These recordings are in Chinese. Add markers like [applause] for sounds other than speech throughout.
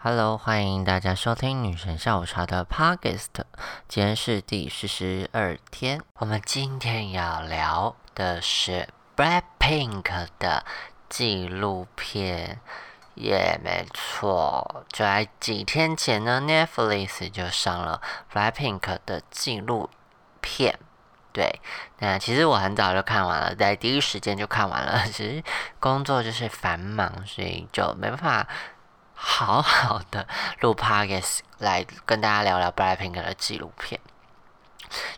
Hello，欢迎大家收听女神下午茶的 Podcast，今天是第四十二天。我们今天要聊的是 Blackpink 的纪录片，也没错，就在几天前呢，Netflix 就上了 Blackpink 的纪录片。对，那其实我很早就看完了，在第一时间就看完了。[laughs] 其实工作就是繁忙，所以就没办法。好好的录 podcast 来跟大家聊聊 Blackpink 的纪录片。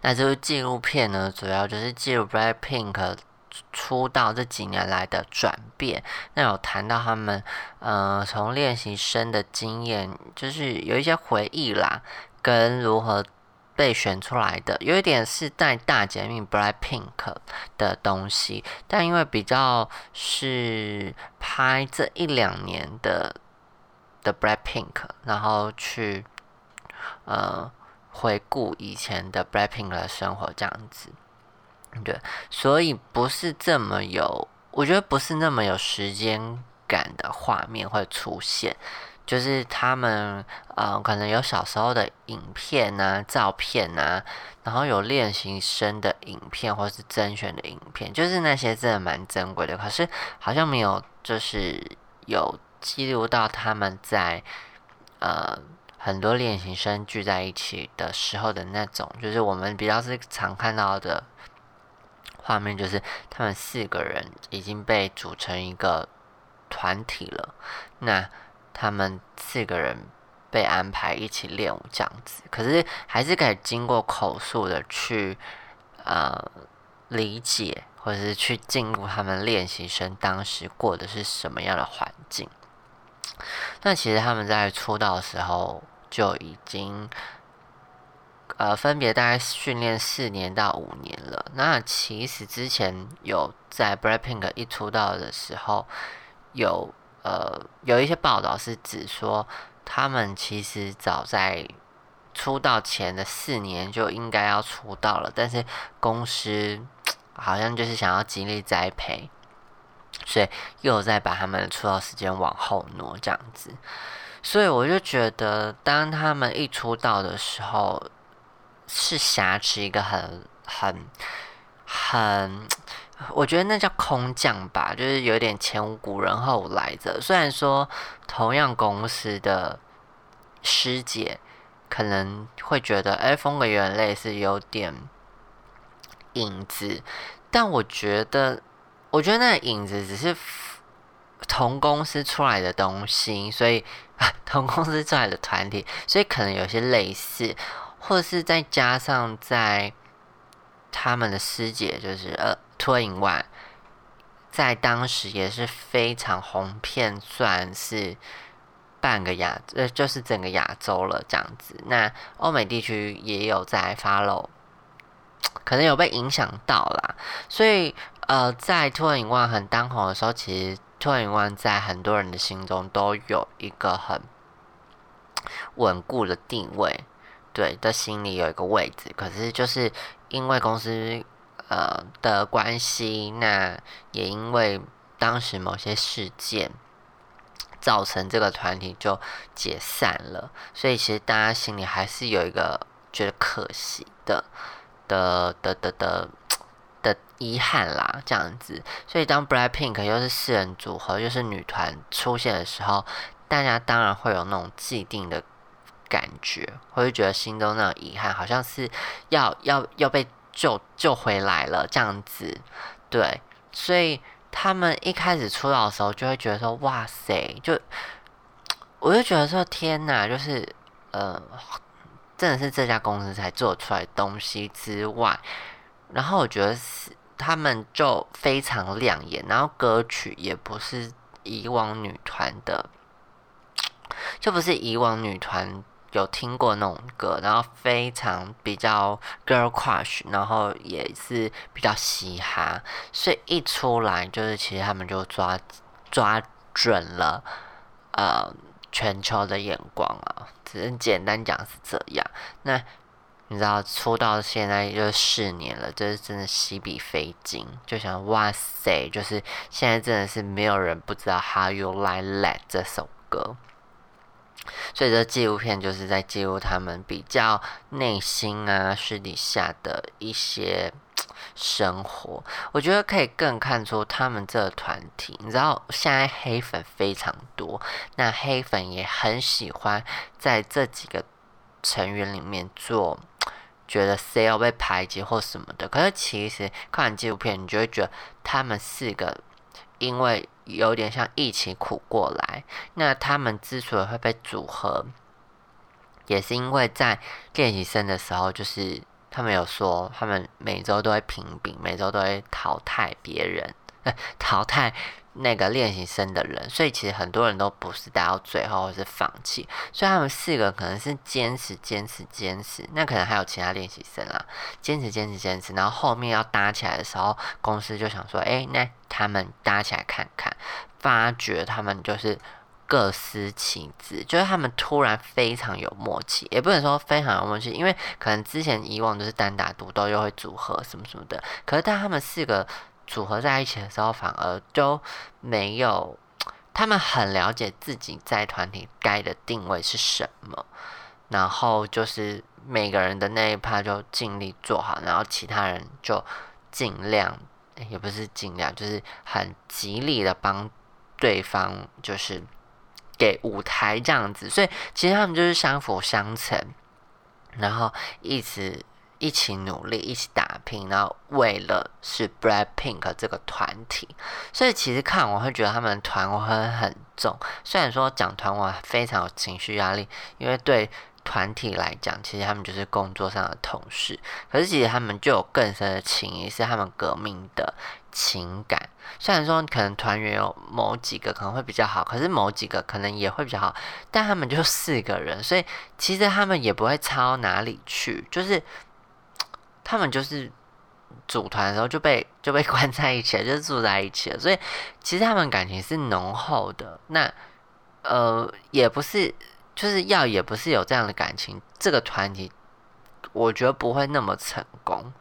那这部纪录片呢，主要就是记录 Blackpink 出道这几年来的转变。那有谈到他们，呃，从练习生的经验，就是有一些回忆啦，跟如何被选出来的，有一点是带大姐妹 Blackpink 的东西，但因为比较是拍这一两年的。的 Blackpink，然后去呃回顾以前的 Blackpink 的生活，这样子，对，所以不是这么有，我觉得不是那么有时间感的画面会出现，就是他们呃可能有小时候的影片啊、照片啊，然后有练习生的影片或是甄选的影片，就是那些真的蛮珍贵的，可是好像没有就是有。记录到他们在呃很多练习生聚在一起的时候的那种，就是我们比较是常看到的画面，就是他们四个人已经被组成一个团体了。那他们四个人被安排一起练舞这样子，可是还是可以经过口述的去呃理解，或者是去进入他们练习生当时过的是什么样的环境。那其实他们在出道的时候就已经，呃，分别大概训练四年到五年了。那其实之前有在 Blackpink 一出道的时候，有呃有一些报道是指说，他们其实早在出道前的四年就应该要出道了，但是公司 [tsk] 好像就是想要极力栽培。所以又在把他们的出道时间往后挪，这样子。所以我就觉得，当他们一出道的时候，是挟持一个很、很、很，我觉得那叫空降吧，就是有点前无古人后无来者。虽然说同样公司的师姐可能会觉得，哎，风格有点类似，有点影子，但我觉得。我觉得那影子只是同公司出来的东西，所以同公司出来的团体，所以可能有些类似，或者是再加上在他们的师姐就是呃脱影外，在当时也是非常红遍，算是半个亚呃就是整个亚洲了这样子。那欧美地区也有在 follow，可能有被影响到啦，所以。呃，在 Two in One 很当红的时候，其实 Two in One 在很多人的心中都有一个很稳固的定位，对的心里有一个位置。可是就是因为公司呃的关系，那也因为当时某些事件造成这个团体就解散了，所以其实大家心里还是有一个觉得可惜的的的的的。的遗憾啦，这样子，所以当 Blackpink 又是四人组合又是女团出现的时候，大家当然会有那种既定的感觉，会觉得心中那种遗憾，好像是要要要被救救回来了这样子，对，所以他们一开始出道的时候就会觉得说，哇塞，就我就觉得说，天哪，就是呃，真的是这家公司才做出来东西之外。然后我觉得是他们就非常亮眼，然后歌曲也不是以往女团的，就不是以往女团有听过那种歌，然后非常比较 girl crush，然后也是比较嘻哈，所以一出来就是其实他们就抓抓准了呃全球的眼光啊，只是简单讲是这样。那你知道出道现在就四年了，就是真的洗笔费劲，就想哇塞，就是现在真的是没有人不知道《How You Like That》这首歌。所以这纪录片就是在记录他们比较内心啊、私底下的一些生活。我觉得可以更看出他们这个团体。你知道现在黑粉非常多，那黑粉也很喜欢在这几个成员里面做。觉得 C L 被排挤或什么的，可是其实看完纪录片，你就会觉得他们四个因为有点像一起苦过来。那他们之所以会被组合，也是因为在练习生的时候，就是他们有说，他们每周都会评比，每周都会淘汰别人，淘汰。那个练习生的人，所以其实很多人都不是待到最后或是放弃，所以他们四个可能是坚持、坚持、坚持。那可能还有其他练习生啦，坚持、坚持、坚持。然后后面要搭起来的时候，公司就想说：“哎，那他们搭起来看看。”发觉他们就是各司其职，就是他们突然非常有默契，也不能说非常有默契，因为可能之前以往都是单打独斗，又会组合什么什么的。可是但他们四个。组合在一起的时候，反而都没有 [tsk] 他们很了解自己在团体该的定位是什么，然后就是每个人的那一趴就尽力做好，然后其他人就尽量，也不是尽量，就是很极力的帮对方，就是给舞台这样子。所以其实他们就是相辅相成，然后一直。一起努力，一起打拼，然后为了是 Black Pink 这个团体，所以其实看我会觉得他们团文很重。虽然说讲团文非常有情绪压力，因为对团体来讲，其实他们就是工作上的同事，可是其实他们就有更深的情谊，是他们革命的情感。虽然说可能团员有某几个可能会比较好，可是某几个可能也会比较好，但他们就四个人，所以其实他们也不会差到哪里去，就是。他们就是组团的时候就被就被 [laughs] 关在一起了，就是住在一起了，所以其实他们感情是浓厚的。那呃，也不是就是要也不是有这样的感情，这个团体我觉得不会那么成功。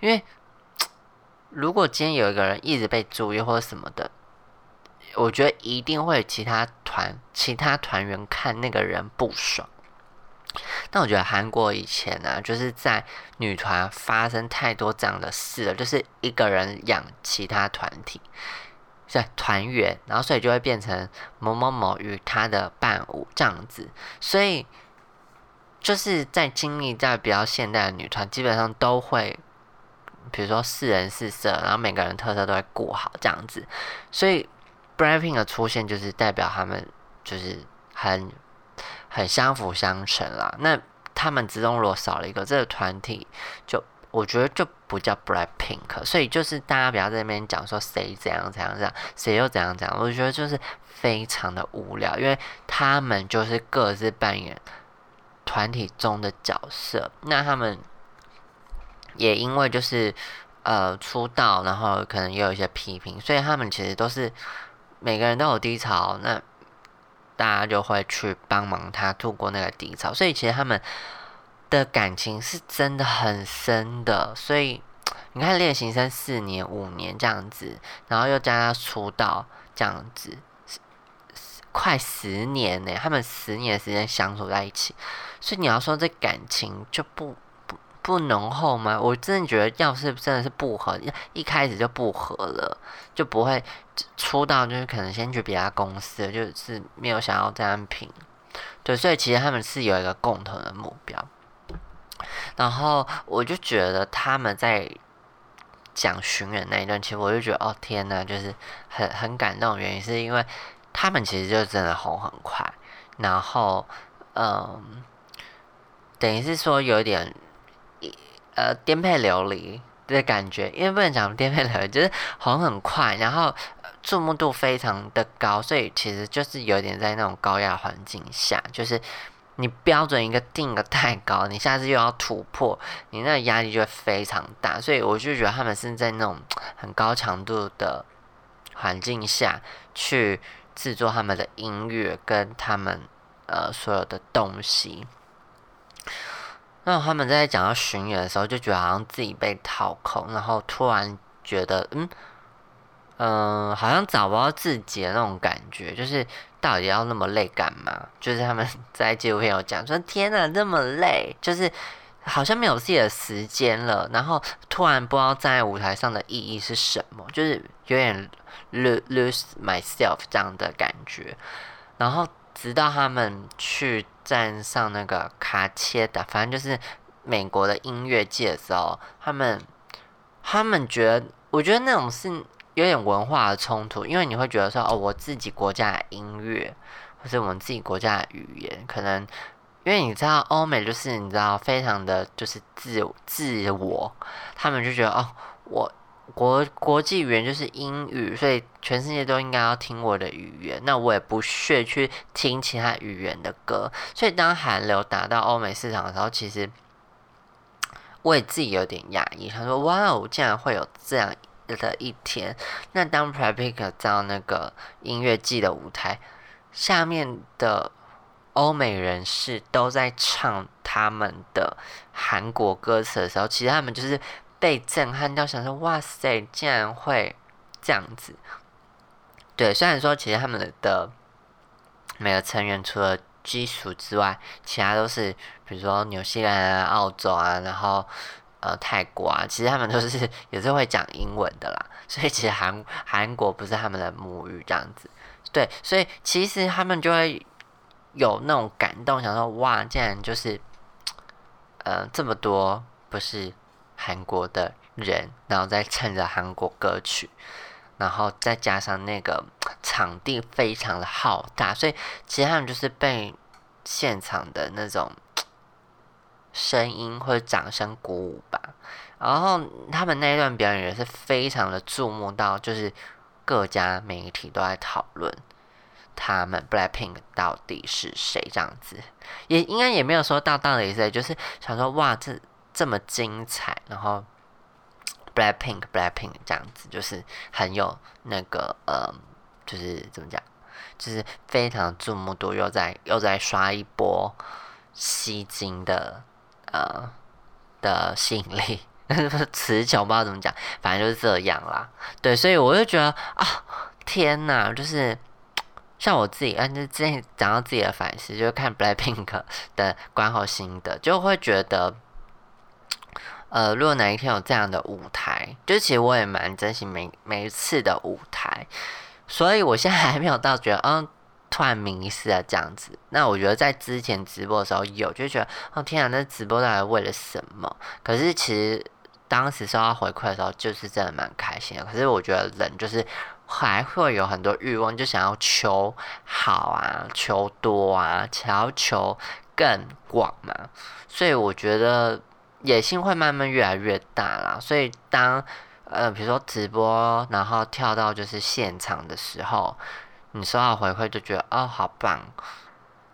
因为如果今天有一个人一直被注意或者什么的，我觉得一定会其他团其他团员看那个人不爽。但我觉得韩国以前呢，就是在女团发生太多这样的事了，就是一个人养其他团体，是团员，然后所以就会变成某某某与他的伴舞这样子，所以就是在经历在比较现代的女团，基本上都会，比如说四人四色，然后每个人特色都会顾好这样子，所以 Blackpink 的出现就是代表他们就是很。很相辅相成啦。那他们之中如果少了一个，这个团体就我觉得就不叫 Black Pink。所以就是大家不要在那边讲说谁怎样怎样怎样，谁又怎样怎样。我觉得就是非常的无聊，因为他们就是各自扮演团体中的角色。那他们也因为就是呃出道，然后可能也有一些批评，所以他们其实都是每个人都有低潮。那大家就会去帮忙他度过那个低潮，所以其实他们的感情是真的很深的。所以 [tsk] 你看练习生四年、五年这样子，然后又加他出道这样子，快十年呢。他们十年时间相处在一起，所以你要说这感情就不。不浓厚吗？我真的觉得，要是真的是不合，一开始就不合了，就不会出道，就是可能先去别家公司，就是没有想要这样拼。对，所以其实他们是有一个共同的目标。然后我就觉得他们在讲巡演那一段，其实我就觉得，哦天呐，就是很很感动。原因是因为他们其实就真的红很快，然后嗯，等于是说有一点。呃，颠沛流离的感觉，因为不能讲颠沛流离，就是红很快，然后注目度非常的高，所以其实就是有点在那种高压环境下，就是你标准一个定的太高，你下次又要突破，你那压力就会非常大，所以我就觉得他们是在那种很高强度的环境下去制作他们的音乐跟他们呃所有的东西。那他们在讲到巡演的时候，就觉得好像自己被掏空，然后突然觉得，嗯，嗯，好像找不到自己的那种感觉，就是到底要那么累干嘛？就是他们在纪录片有讲说，天哪，这么累，就是好像没有自己的时间了，然后突然不知道站在舞台上的意义是什么，就是有点 lose lose myself 这样的感觉。然后直到他们去站上那个卡切的，反正就是美国的音乐界的时候，他们他们觉得，我觉得那种是。有点文化的冲突，因为你会觉得说，哦，我自己国家的音乐，或是我们自己国家的语言，可能因为你知道，欧美就是你知道，非常的就是自自我，他们就觉得，哦，我国国际语言就是英语，所以全世界都应该要听我的语言，那我也不屑去听其他语言的歌，所以当韩流打到欧美市场的时候，其实我也自己有点压抑，他说，哇哦，竟然会有这样。的一天，那当 p r e p i k 到那个音乐季的舞台，下面的欧美人士都在唱他们的韩国歌词的时候，其实他们就是被震撼到，想说哇塞，竟然会这样子。对，虽然说其实他们的每个成员除了基础之外，其他都是比如说纽西兰啊、澳洲啊，然后。呃，泰国啊，其实他们都是也是会讲英文的啦，所以其实韩韩国不是他们的母语这样子，对，所以其实他们就会有那种感动，想说哇，竟然就是呃这么多不是韩国的人，然后再唱着韩国歌曲，然后再加上那个 [tsk] 场地非常的浩大，所以其实他们就是被现场的那种。[tsk] 声音或者掌声鼓舞吧，然后他们那一段表演也是非常的注目到，就是各家媒体都在讨论他们 Blackpink 到底是谁这样子，也应该也没有说到到底是，就是想说哇这这么精彩，然后 Blackpink Blackpink 这样子，就是很有那个呃，就是怎么讲，就是非常注目度，又在又在刷一波吸睛的。呃的吸引力，[laughs] 词穷不知道怎么讲，反正就是这样啦。对，所以我就觉得啊，天哪，就是像我自己，嗯，就之前讲到自己的反思，就是看 Blackpink 的观后心得，就会觉得，呃，如果哪一天有这样的舞台，就其实我也蛮珍惜每每一次的舞台，所以我现在还没有到觉得，嗯。突然迷失了这样子，那我觉得在之前直播的时候有，就觉得哦天啊，那直播到底为了什么？可是其实当时收到回馈的时候，就是真的蛮开心的。可是我觉得人就是还会有很多欲望，就想要求好啊，求多啊，想要求更广嘛。所以我觉得野心会慢慢越来越大啦。所以当呃比如说直播，然后跳到就是现场的时候。你收到回馈就觉得哦好棒，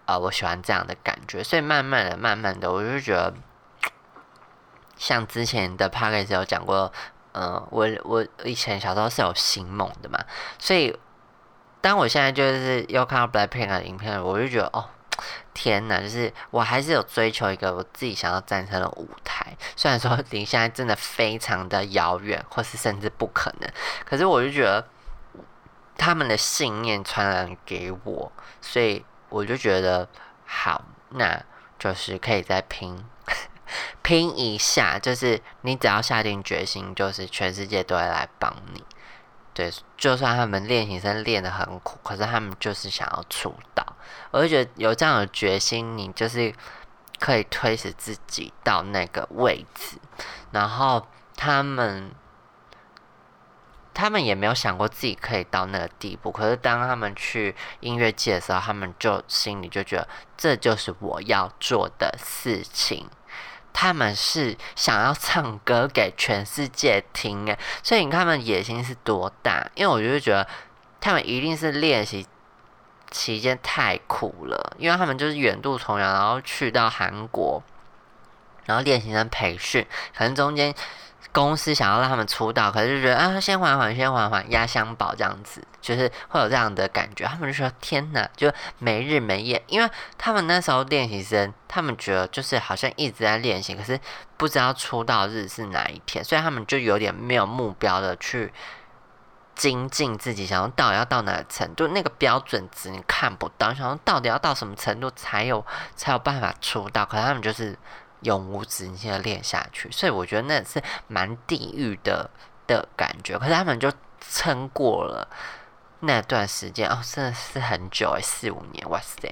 啊我喜欢这样的感觉，所以慢慢的、慢慢的，我就觉得，像之前的 p a c k a g e 有讲过，嗯，我我以前小时候是有星梦的嘛，所以当我现在就是又看到 Blackpink 的影片，我就觉得哦天哪，就是我还是有追求一个我自己想要站上的舞台，虽然说 [laughs] 离现在真的非常的遥远，或是甚至不可能，可是我就觉得。他们的信念传染给我，所以我就觉得好，那就是可以再拼 [laughs] 拼一下。就是你只要下定决心，就是全世界都会来帮你。对，就算他们练习生练得很苦，可是他们就是想要出道。我就觉得有这样的决心，你就是可以推使自己到那个位置。然后他们。他们也没有想过自己可以到那个地步，可是当他们去音乐界的时候，他们就心里就觉得这就是我要做的事情。他们是想要唱歌给全世界听诶，所以你看他们野心是多大？因为我就觉得他们一定是练习期间太苦了，因为他们就是远渡重洋，然后去到韩国，然后练习生培训，可能中间。公司想要让他们出道，可是就觉得啊，先缓缓，先缓缓，压箱宝这样子，就是会有这样的感觉。他们就说：“天哪，就没日没夜。”因为他们那时候练习生，他们觉得就是好像一直在练习，可是不知道出道日是哪一天，所以他们就有点没有目标的去精进自己，想要到要到哪个程度，那个标准值你看不到，想要到底要到什么程度才有才有办法出道，可是他们就是永无止境的练下去，所以我觉得那是蛮地狱的的感觉，可是他们就撑过了那段时间哦，真的是很久诶，四五年，哇塞！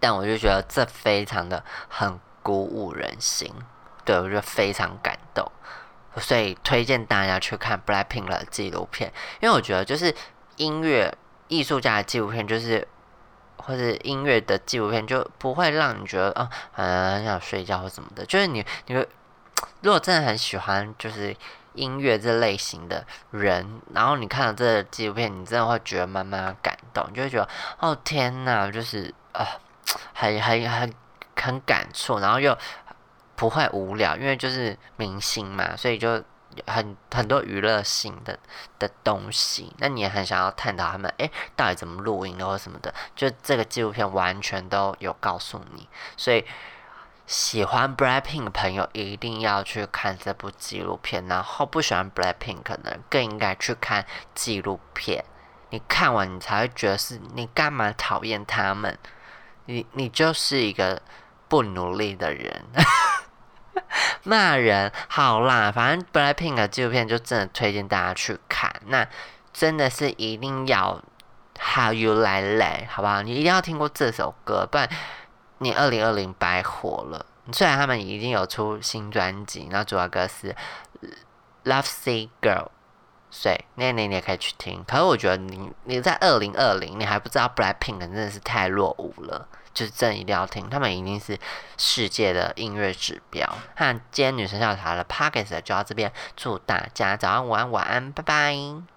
但我就觉得这非常的很鼓舞人心，对我觉得非常感动。所以推荐大家去看 Blackpink 的纪录片，因为我觉得就是音乐艺术家的纪录片，就是或者音乐的纪录片，就不会让你觉得啊，很想睡觉或什么的。就是你，你如果真的很喜欢就是音乐这类型的人，然后你看了这纪录片，你真的会觉得慢慢感动，就会觉得哦天哪，就是啊，很很很很感触，然后又。不会无聊，因为就是明星嘛，所以就很很多娱乐性的的东西。那你也很想要探讨他们，诶，到底怎么录音的或什么的，就这个纪录片完全都有告诉你。所以喜欢 Blackpink 的朋友一定要去看这部纪录片，然后不喜欢 Blackpink 可能更应该去看纪录片。你看完你才会觉得是你干嘛讨厌他们？你你就是一个不努力的人。[laughs] 骂人好啦，反正 Blackpink 的纪录片就真的推荐大家去看。那真的是一定要 How You Like That，好不好？你一定要听过这首歌，不然你二零二零白活了。虽然他们已经有出新专辑，然后主要歌是 Love Sick Girl，所以那那你也可以去听。可是我觉得你你在二零二零，你还不知道 Blackpink 真的是太落伍了。就是真一定要听，他们一定是世界的音乐指标。那今天女神笑茶的 p o c k e t 就到这边，祝大家早安、午安、晚安，拜拜。